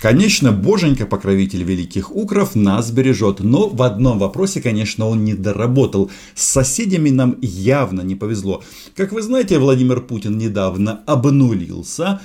Конечно, боженька, покровитель великих укров, нас бережет, но в одном вопросе, конечно, он не доработал. С соседями нам явно не повезло. Как вы знаете, Владимир Путин недавно обнулился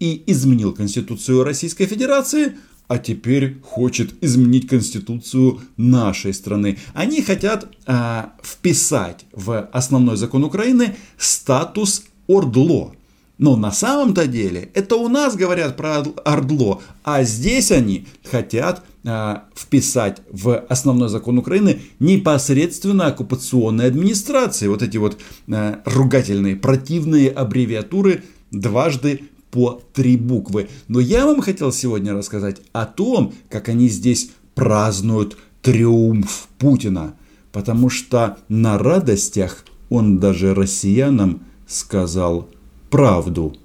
и изменил Конституцию Российской Федерации, а теперь хочет изменить Конституцию нашей страны. Они хотят э, вписать в основной закон Украины статус Ордло. Но на самом-то деле это у нас говорят про Ордло, а здесь они хотят э, вписать в основной закон Украины непосредственно оккупационной администрации. Вот эти вот э, ругательные, противные аббревиатуры дважды по три буквы. Но я вам хотел сегодня рассказать о том, как они здесь празднуют триумф Путина. Потому что на радостях он даже россиянам сказал правду,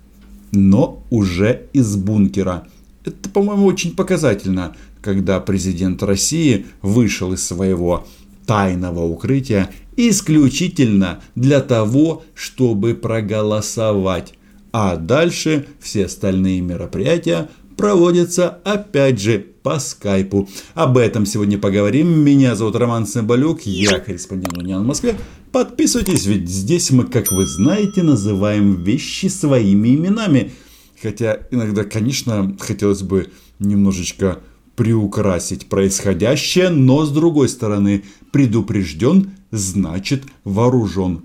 но уже из бункера. Это, по-моему, очень показательно, когда президент России вышел из своего тайного укрытия исключительно для того, чтобы проголосовать. А дальше все остальные мероприятия проводятся опять же по скайпу. Об этом сегодня поговорим. Меня зовут Роман Цымбалюк, я корреспондент Униан в Москве. Подписывайтесь, ведь здесь мы, как вы знаете, называем вещи своими именами. Хотя иногда, конечно, хотелось бы немножечко приукрасить происходящее, но с другой стороны, предупрежден, значит вооружен.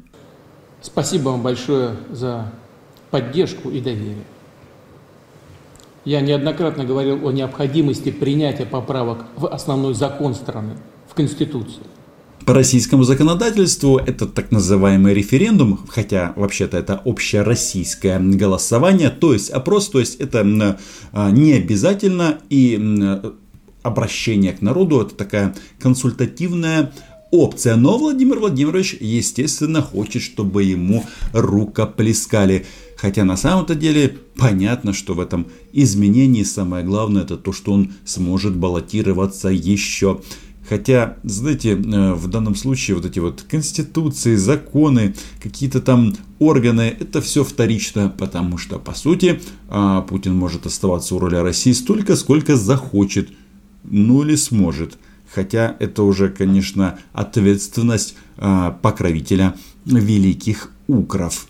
Спасибо вам большое за поддержку и доверие. Я неоднократно говорил о необходимости принятия поправок в основной закон страны, в Конституцию. По российскому законодательству это так называемый референдум, хотя вообще-то это общероссийское голосование, то есть опрос, то есть это а, не обязательно и обращение к народу, это такая консультативная опция. Но Владимир Владимирович, естественно, хочет, чтобы ему рукоплескали. Хотя на самом-то деле понятно, что в этом изменении самое главное это то, что он сможет баллотироваться еще. Хотя, знаете, э, в данном случае вот эти вот конституции, законы, какие-то там органы, это все вторично, потому что, по сути, а, Путин может оставаться у руля России столько, сколько захочет, ну или сможет. Хотя это уже, конечно, ответственность а, покровителя великих укров.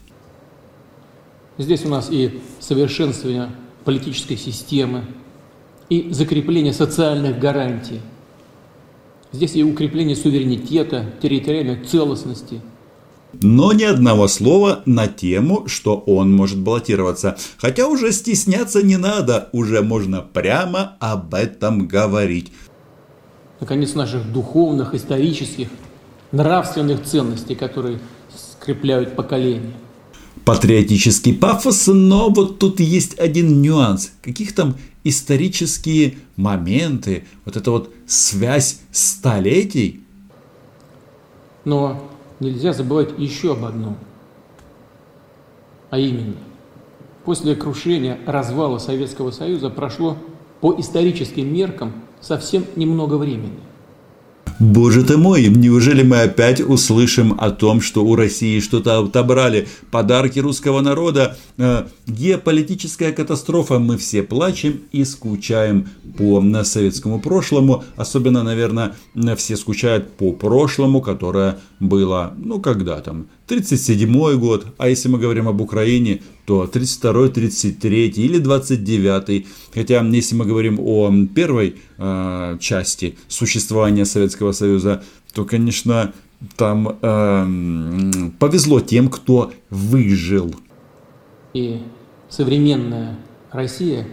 Здесь у нас и совершенствование политической системы, и закрепление социальных гарантий. Здесь и укрепление суверенитета, территориальной целостности. Но ни одного слова на тему, что он может баллотироваться. Хотя уже стесняться не надо, уже можно прямо об этом говорить. Наконец, наших духовных, исторических, нравственных ценностей, которые скрепляют поколения патриотический пафос, но вот тут есть один нюанс. Каких там исторические моменты, вот эта вот связь столетий. Но нельзя забывать еще об одном. А именно, после крушения, развала Советского Союза прошло по историческим меркам совсем немного времени. Боже ты мой, неужели мы опять услышим о том, что у России что-то отобрали, подарки русского народа, э, геополитическая катастрофа, мы все плачем и скучаем по советскому прошлому, особенно, наверное, все скучают по прошлому, которое было, ну, когда там, 37 год, а если мы говорим об Украине, то 32, 33 или 29. Хотя, если мы говорим о первой э, части существования Советского Союза, то, конечно, там э, повезло тем, кто выжил. И современная Россия,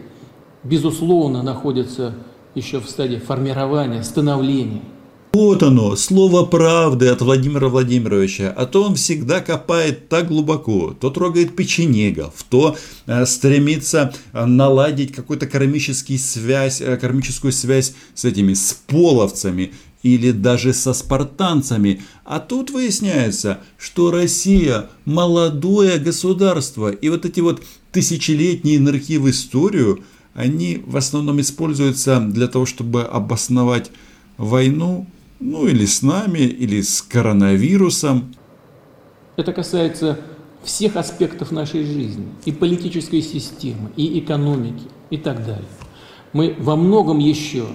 безусловно, находится еще в стадии формирования, становления – вот оно, слово правды от Владимира Владимировича, а то он всегда копает так глубоко, то трогает печенегов, то э, стремится э, наладить какую-то кармическую связь, э, кармическую связь с этими с половцами или даже со спартанцами. А тут выясняется, что Россия молодое государство, и вот эти вот тысячелетние нырки в историю, они в основном используются для того, чтобы обосновать войну ну или с нами, или с коронавирусом. Это касается всех аспектов нашей жизни, и политической системы, и экономики, и так далее. Мы во многом еще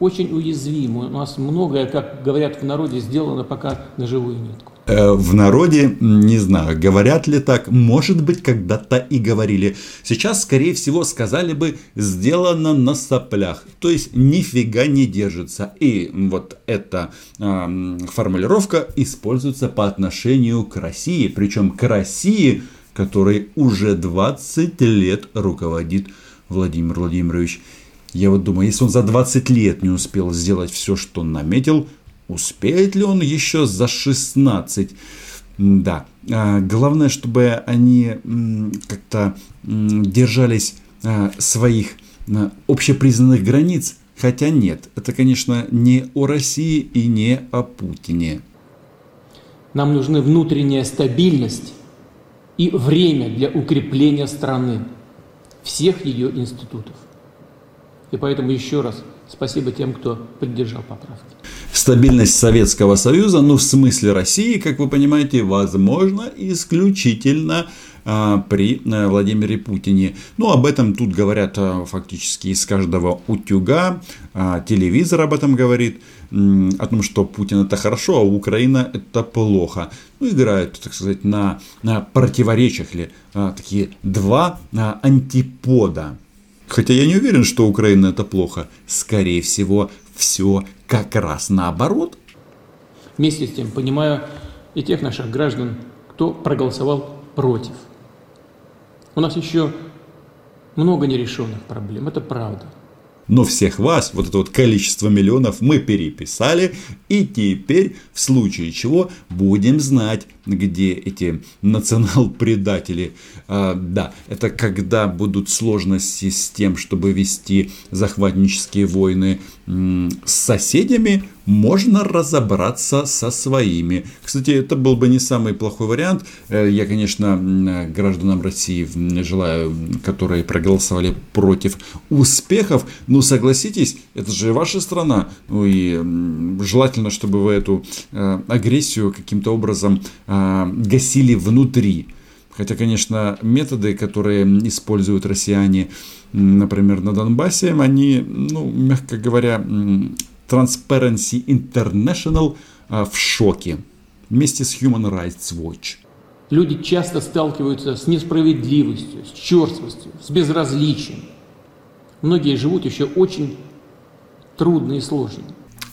очень уязвимы. У нас многое, как говорят в народе, сделано пока на живую нитку. Э, в народе, не знаю, говорят ли так, может быть, когда-то и говорили. Сейчас, скорее всего, сказали бы, сделано на соплях, то есть нифига не держится. И вот эта э, формулировка используется по отношению к России, причем к России, которой уже 20 лет руководит Владимир Владимирович. Я вот думаю, если он за 20 лет не успел сделать все, что наметил, Успеет ли он еще за 16? Да. А, главное, чтобы они как-то держались а, своих а, общепризнанных границ. Хотя нет, это, конечно, не о России и не о Путине. Нам нужны внутренняя стабильность и время для укрепления страны, всех ее институтов. И поэтому еще раз спасибо тем, кто поддержал поправки стабильность Советского Союза, ну в смысле России, как вы понимаете, возможно исключительно а, при а, Владимире Путине. Ну, об этом тут говорят а, фактически из каждого утюга, а, телевизор об этом говорит, о том, что Путин это хорошо, а Украина это плохо. Ну, играют, так сказать, на, на противоречиях ли, а, такие два антипода. Хотя я не уверен, что Украина это плохо. Скорее всего, все как раз наоборот. Вместе с тем понимаю и тех наших граждан, кто проголосовал против. У нас еще много нерешенных проблем, это правда. Но всех вас, вот это вот количество миллионов, мы переписали. И теперь, в случае чего, будем знать, где эти национал-предатели. А, да, это когда будут сложности с тем, чтобы вести захватнические войны с соседями, можно разобраться со своими. Кстати, это был бы не самый плохой вариант. Э, я, конечно, гражданам России желаю, которые проголосовали против успехов. Но согласитесь, это же ваша страна. Ну и желательно, чтобы вы эту э, агрессию каким-то образом э, гасили внутри. Хотя, конечно, методы, которые используют россияне, например, на Донбассе, они, ну, мягко говоря, Transparency International а, в шоке вместе с Human Rights Watch. Люди часто сталкиваются с несправедливостью, с черствостью, с безразличием. Многие живут еще очень трудно и сложно.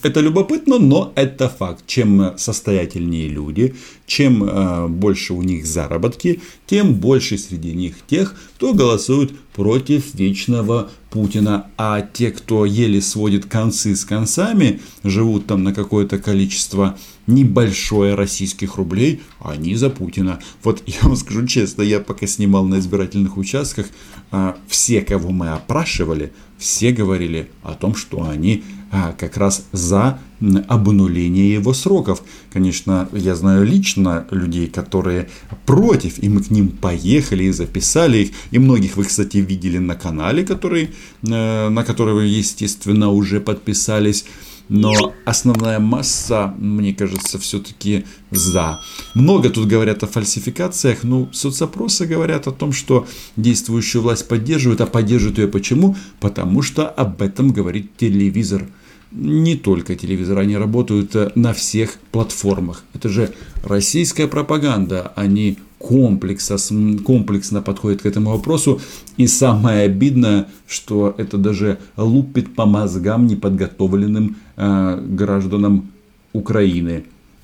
Это любопытно, но это факт. Чем состоятельнее люди, чем э, больше у них заработки, тем больше среди них тех, кто голосует против вечного Путина. А те, кто еле сводит концы с концами, живут там на какое-то количество небольшое российских рублей, они за Путина. Вот я вам скажу честно, я пока снимал на избирательных участках, э, все, кого мы опрашивали, все говорили о том, что они а, как раз за обнуление его сроков. Конечно, я знаю лично людей, которые против, и мы к ним поехали и записали их. И многих вы, кстати, видели на канале, который, э, на который вы, естественно, уже подписались. Но основная масса, мне кажется, все-таки за. Много тут говорят о фальсификациях, но соцопросы говорят о том, что действующую власть поддерживают, а поддерживают ее почему? Потому что об этом говорит телевизор не только телевизор, они работают э, на всех платформах. Это же российская пропаганда, они комплекса, комплексно подходят к этому вопросу. И самое обидное, что это даже лупит по мозгам неподготовленным э, гражданам Украины.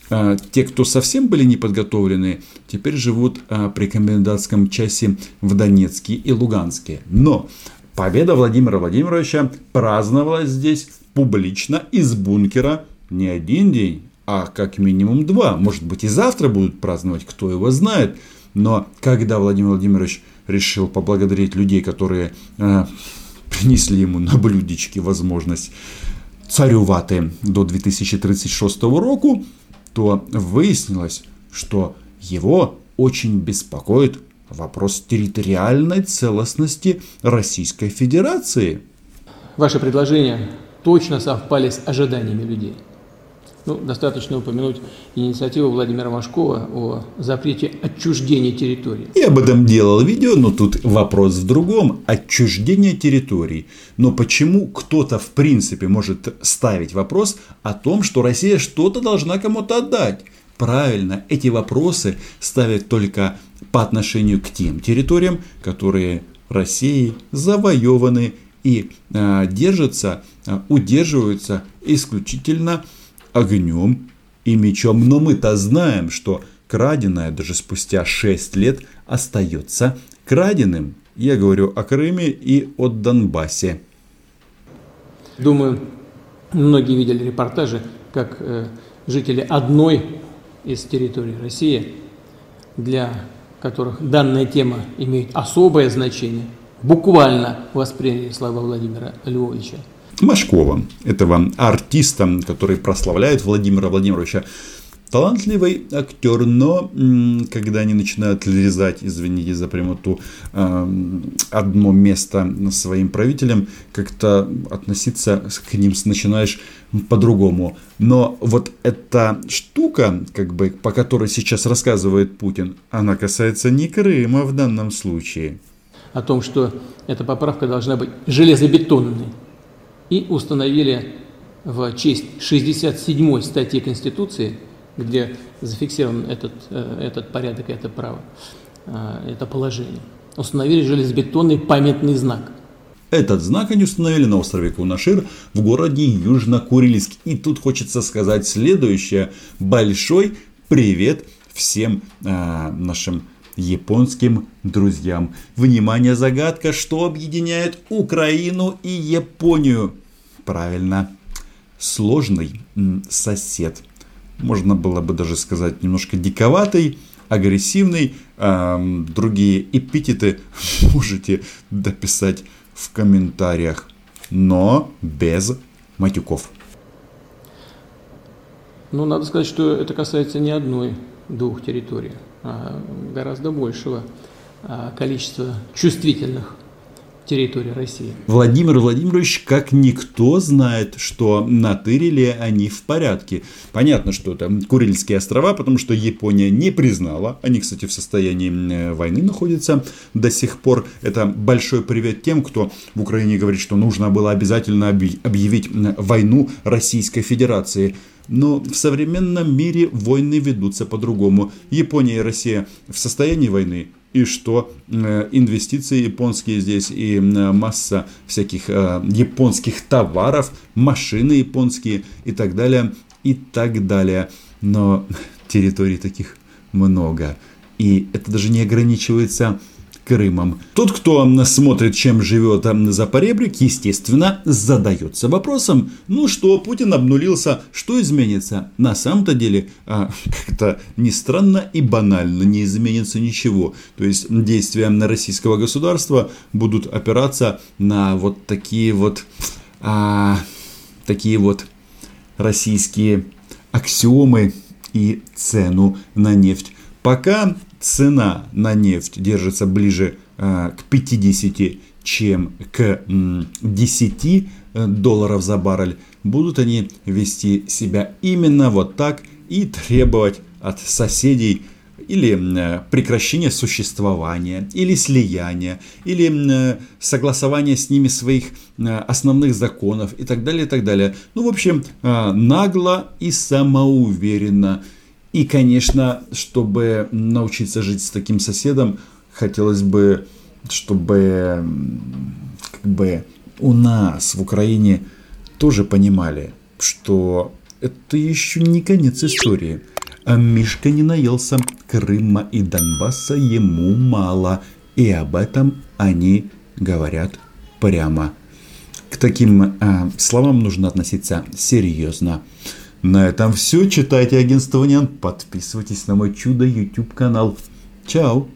Э, те, кто совсем были неподготовлены, теперь живут э, при комендантском часе в Донецке и Луганске. Но победа Владимира Владимировича праздновалась здесь публично из бункера не один день, а как минимум два. Может быть и завтра будут праздновать, кто его знает. Но когда Владимир Владимирович решил поблагодарить людей, которые э, принесли ему на блюдечке возможность царювати до 2036 року, то выяснилось, что его очень беспокоит вопрос территориальной целостности Российской Федерации. Ваше предложение точно совпали с ожиданиями людей. Ну, достаточно упомянуть инициативу Владимира Машкова о запрете отчуждения территории. Я об этом делал видео, но тут вопрос в другом. Отчуждение территорий. Но почему кто-то в принципе может ставить вопрос о том, что Россия что-то должна кому-то отдать? Правильно, эти вопросы ставят только по отношению к тем территориям, которые Россией завоеваны и э, держатся, э, удерживаются исключительно огнем и мечом. Но мы-то знаем, что краденое даже спустя 6 лет остается краденым. Я говорю о Крыме и о Донбассе. Думаю, многие видели репортажи, как э, жители одной из территорий России, для которых данная тема имеет особое значение, буквально восприняли слова Владимира Львовича. Машкова, этого артиста, который прославляет Владимира Владимировича. Талантливый актер, но когда они начинают лизать, извините за прямоту, одно место своим правителям, как-то относиться к ним начинаешь по-другому. Но вот эта штука, как бы, по которой сейчас рассказывает Путин, она касается не Крыма в данном случае. О том, что эта поправка должна быть железобетонной и установили в честь 67 статьи Конституции, где зафиксирован этот, э, этот порядок и это право, э, это положение, установили железобетонный памятный знак. Этот знак они установили на острове Кунашир в городе Южно-Курильск. И тут хочется сказать следующее. Большой привет всем э, нашим японским друзьям. Внимание, загадка, что объединяет Украину и Японию? Правильно, сложный сосед. Можно было бы даже сказать немножко диковатый, агрессивный. Э, другие эпитеты можете дописать в комментариях, но без матюков. Ну, надо сказать, что это касается не одной, двух территорий, гораздо большего а, количества чувствительных территории России. Владимир Владимирович как никто знает, что натырили они в порядке. Понятно, что это Курильские острова, потому что Япония не признала. Они, кстати, в состоянии войны находятся до сих пор. Это большой привет тем, кто в Украине говорит, что нужно было обязательно объявить войну Российской Федерации. Но в современном мире войны ведутся по-другому. Япония и Россия в состоянии войны и что э, инвестиции японские здесь и масса всяких э, японских товаров, машины японские и так далее, и так далее. Но территорий таких много. И это даже не ограничивается Крымом. Тот, кто смотрит, чем живет Запоребрик, естественно, задается вопросом, ну что, Путин обнулился, что изменится? На самом-то деле, а, как-то не странно и банально, не изменится ничего. То есть действия российского государства будут опираться на вот такие вот, а, такие вот российские аксиомы и цену на нефть. Пока цена на нефть держится ближе э, к 50, чем к 10 э, долларов за баррель, будут они вести себя именно вот так и требовать от соседей или э, прекращения существования, или слияния, или согласования с ними своих основных законов и так далее, и так далее. Ну, в общем, нагло и самоуверенно – и, конечно, чтобы научиться жить с таким соседом, хотелось бы, чтобы как бы у нас в Украине тоже понимали, что это еще не конец истории. А Мишка не наелся, Крыма и Донбасса ему мало. И об этом они говорят прямо. К таким э, словам нужно относиться серьезно. На этом все. Читайте агентство Нян. Подписывайтесь на мой чудо YouTube канал. Чао.